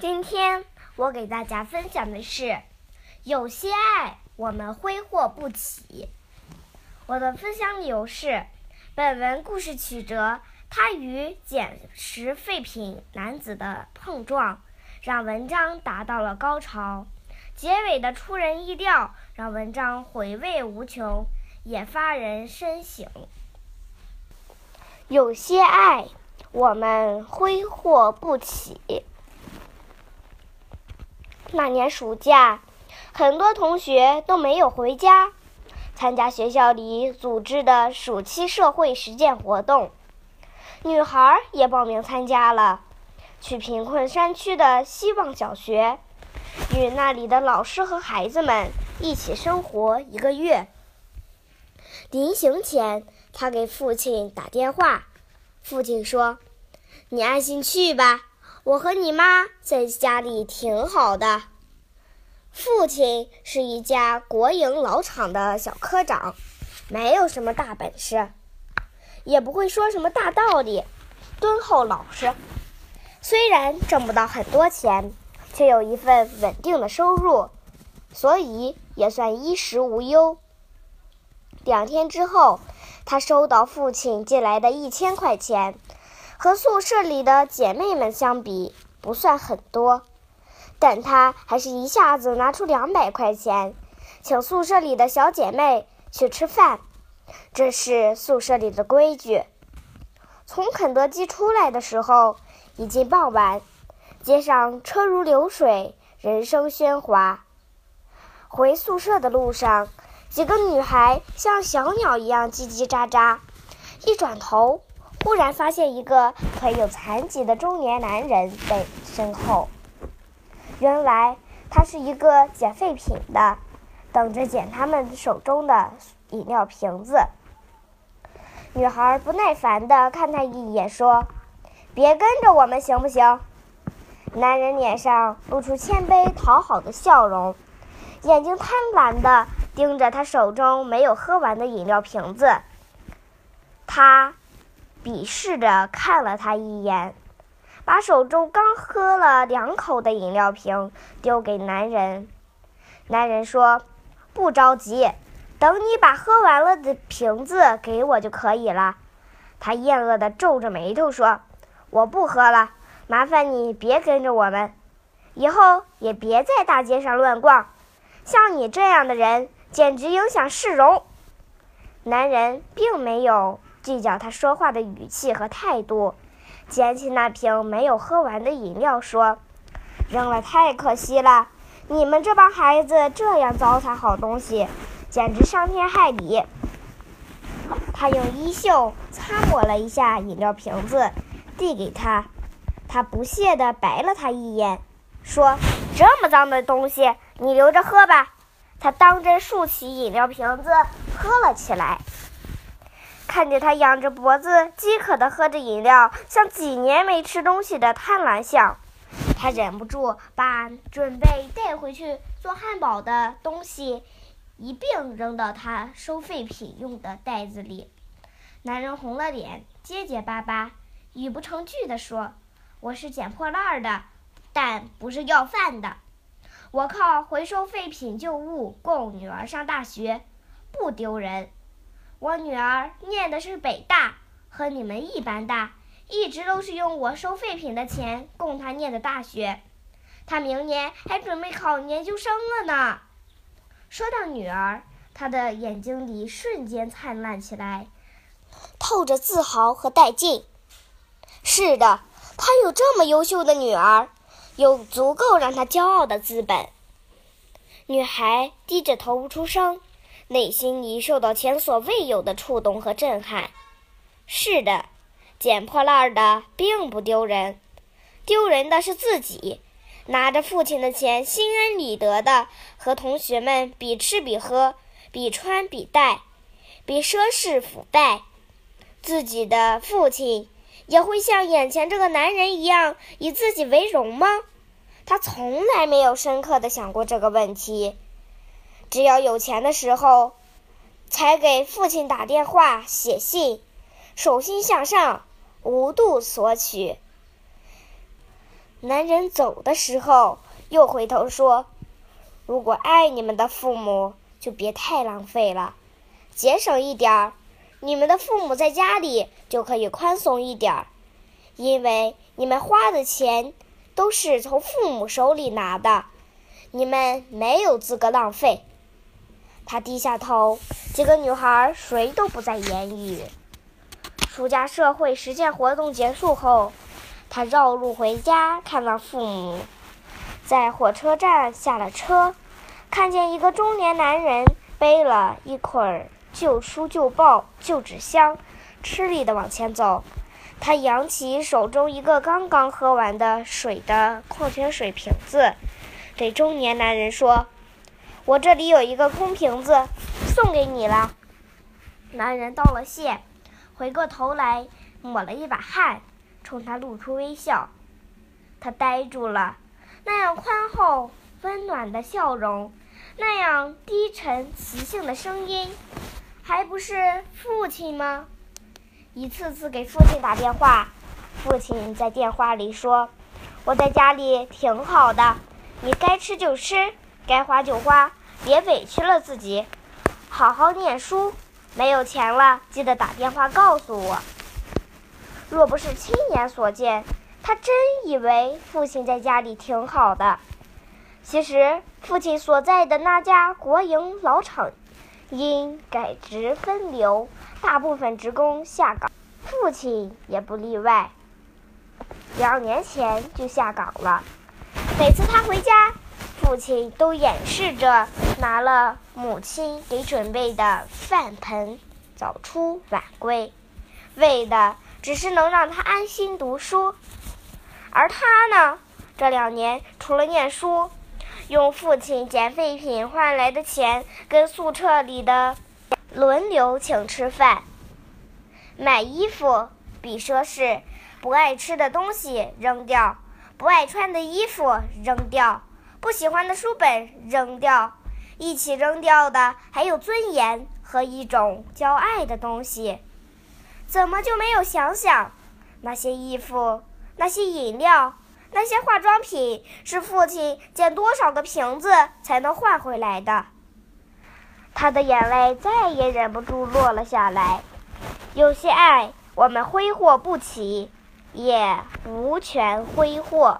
今天我给大家分享的是，有些爱我们挥霍不起。我的分享理由是，本文故事曲折，它与捡拾废品男子的碰撞，让文章达到了高潮。结尾的出人意料，让文章回味无穷，也发人深省。有些爱我们挥霍不起。那年暑假，很多同学都没有回家，参加学校里组织的暑期社会实践活动。女孩也报名参加了，去贫困山区的希望小学，与那里的老师和孩子们一起生活一个月。临行前，她给父亲打电话，父亲说：“你安心去吧。”我和你妈在家里挺好的。父亲是一家国营老厂的小科长，没有什么大本事，也不会说什么大道理，敦厚老实。虽然挣不到很多钱，却有一份稳定的收入，所以也算衣食无忧。两天之后，他收到父亲寄来的一千块钱。和宿舍里的姐妹们相比，不算很多，但她还是一下子拿出两百块钱，请宿舍里的小姐妹去吃饭，这是宿舍里的规矩。从肯德基出来的时候，已经傍晚，街上车如流水，人声喧哗。回宿舍的路上，几个女孩像小鸟一样叽叽喳喳，一转头。忽然发现一个腿有残疾的中年男人在身后，原来他是一个捡废品的，等着捡他们手中的饮料瓶子。女孩不耐烦地看他一眼，说：“别跟着我们，行不行？”男人脸上露出谦卑讨好的笑容，眼睛贪婪地盯着他手中没有喝完的饮料瓶子。他。鄙视着看了他一眼，把手中刚喝了两口的饮料瓶丢给男人。男人说：“不着急，等你把喝完了的瓶子给我就可以了。”他厌恶地皱着眉头说：“我不喝了，麻烦你别跟着我们，以后也别在大街上乱逛。像你这样的人，简直影响市容。”男人并没有。计较他说话的语气和态度，捡起那瓶没有喝完的饮料，说：“扔了太可惜了，你们这帮孩子这样糟蹋好东西，简直伤天害理。”他用衣袖擦抹了一下饮料瓶子，递给他。他不屑地白了他一眼，说：“这么脏的东西，你留着喝吧。”他当真竖起饮料瓶子喝了起来。看见他仰着脖子饥渴地喝着饮料，像几年没吃东西的贪婪象，他忍不住把准备带回去做汉堡的东西一并扔到他收废品用的袋子里。男人红了脸，结结巴巴、语不成句地说：“我是捡破烂的，但不是要饭的。我靠回收废品旧物供女儿上大学，不丢人。”我女儿念的是北大，和你们一般大，一直都是用我收废品的钱供她念的大学。她明年还准备考研究生了呢。说到女儿，他的眼睛里瞬间灿烂起来，透着自豪和带劲。是的，他有这么优秀的女儿，有足够让他骄傲的资本。女孩低着头不出声。内心里受到前所未有的触动和震撼。是的，捡破烂的并不丢人，丢人的是自己拿着父亲的钱，心安理得的和同学们比吃比喝，比穿比戴，比奢侈腐败。自己的父亲也会像眼前这个男人一样以自己为荣吗？他从来没有深刻的想过这个问题。只要有钱的时候，才给父亲打电话、写信，手心向上，无度索取。男人走的时候，又回头说：“如果爱你们的父母，就别太浪费了，节省一点儿。你们的父母在家里就可以宽松一点儿，因为你们花的钱都是从父母手里拿的，你们没有资格浪费。”他低下头，几个女孩谁都不再言语。暑假社会实践活动结束后。他绕路回家，看望父母，在火车站下了车，看见一个中年男人背了一捆旧书、旧报、旧纸箱，吃力地往前走。他扬起手中一个刚刚喝完的水的矿泉水瓶子，对中年男人说：“我这里有一个空瓶子，送给你了。”男人道了谢，回过头来抹了一把汗。冲他露出微笑，他呆住了。那样宽厚、温暖的笑容，那样低沉、磁性的声音，还不是父亲吗？一次次给父亲打电话，父亲在电话里说：“我在家里挺好的，你该吃就吃，该花就花，别委屈了自己，好好念书。没有钱了，记得打电话告诉我。”若不是亲眼所见，他真以为父亲在家里挺好的。其实，父亲所在的那家国营老厂因改职分流，大部分职工下岗，父亲也不例外。两年前就下岗了。每次他回家，父亲都掩饰着拿了母亲给准备的饭盆，早出晚归，为的。只是能让他安心读书，而他呢，这两年除了念书，用父亲捡废品换来的钱跟宿舍里的轮流请吃饭、买衣服、比奢侈，不爱吃的东西扔掉，不爱穿的衣服扔掉，不喜欢的书本扔掉，一起扔掉的还有尊严和一种叫爱的东西。怎么就没有想想，那些衣服、那些饮料、那些化妆品，是父亲捡多少个瓶子才能换回来的？他的眼泪再也忍不住落了下来。有些爱，我们挥霍不起，也无权挥霍。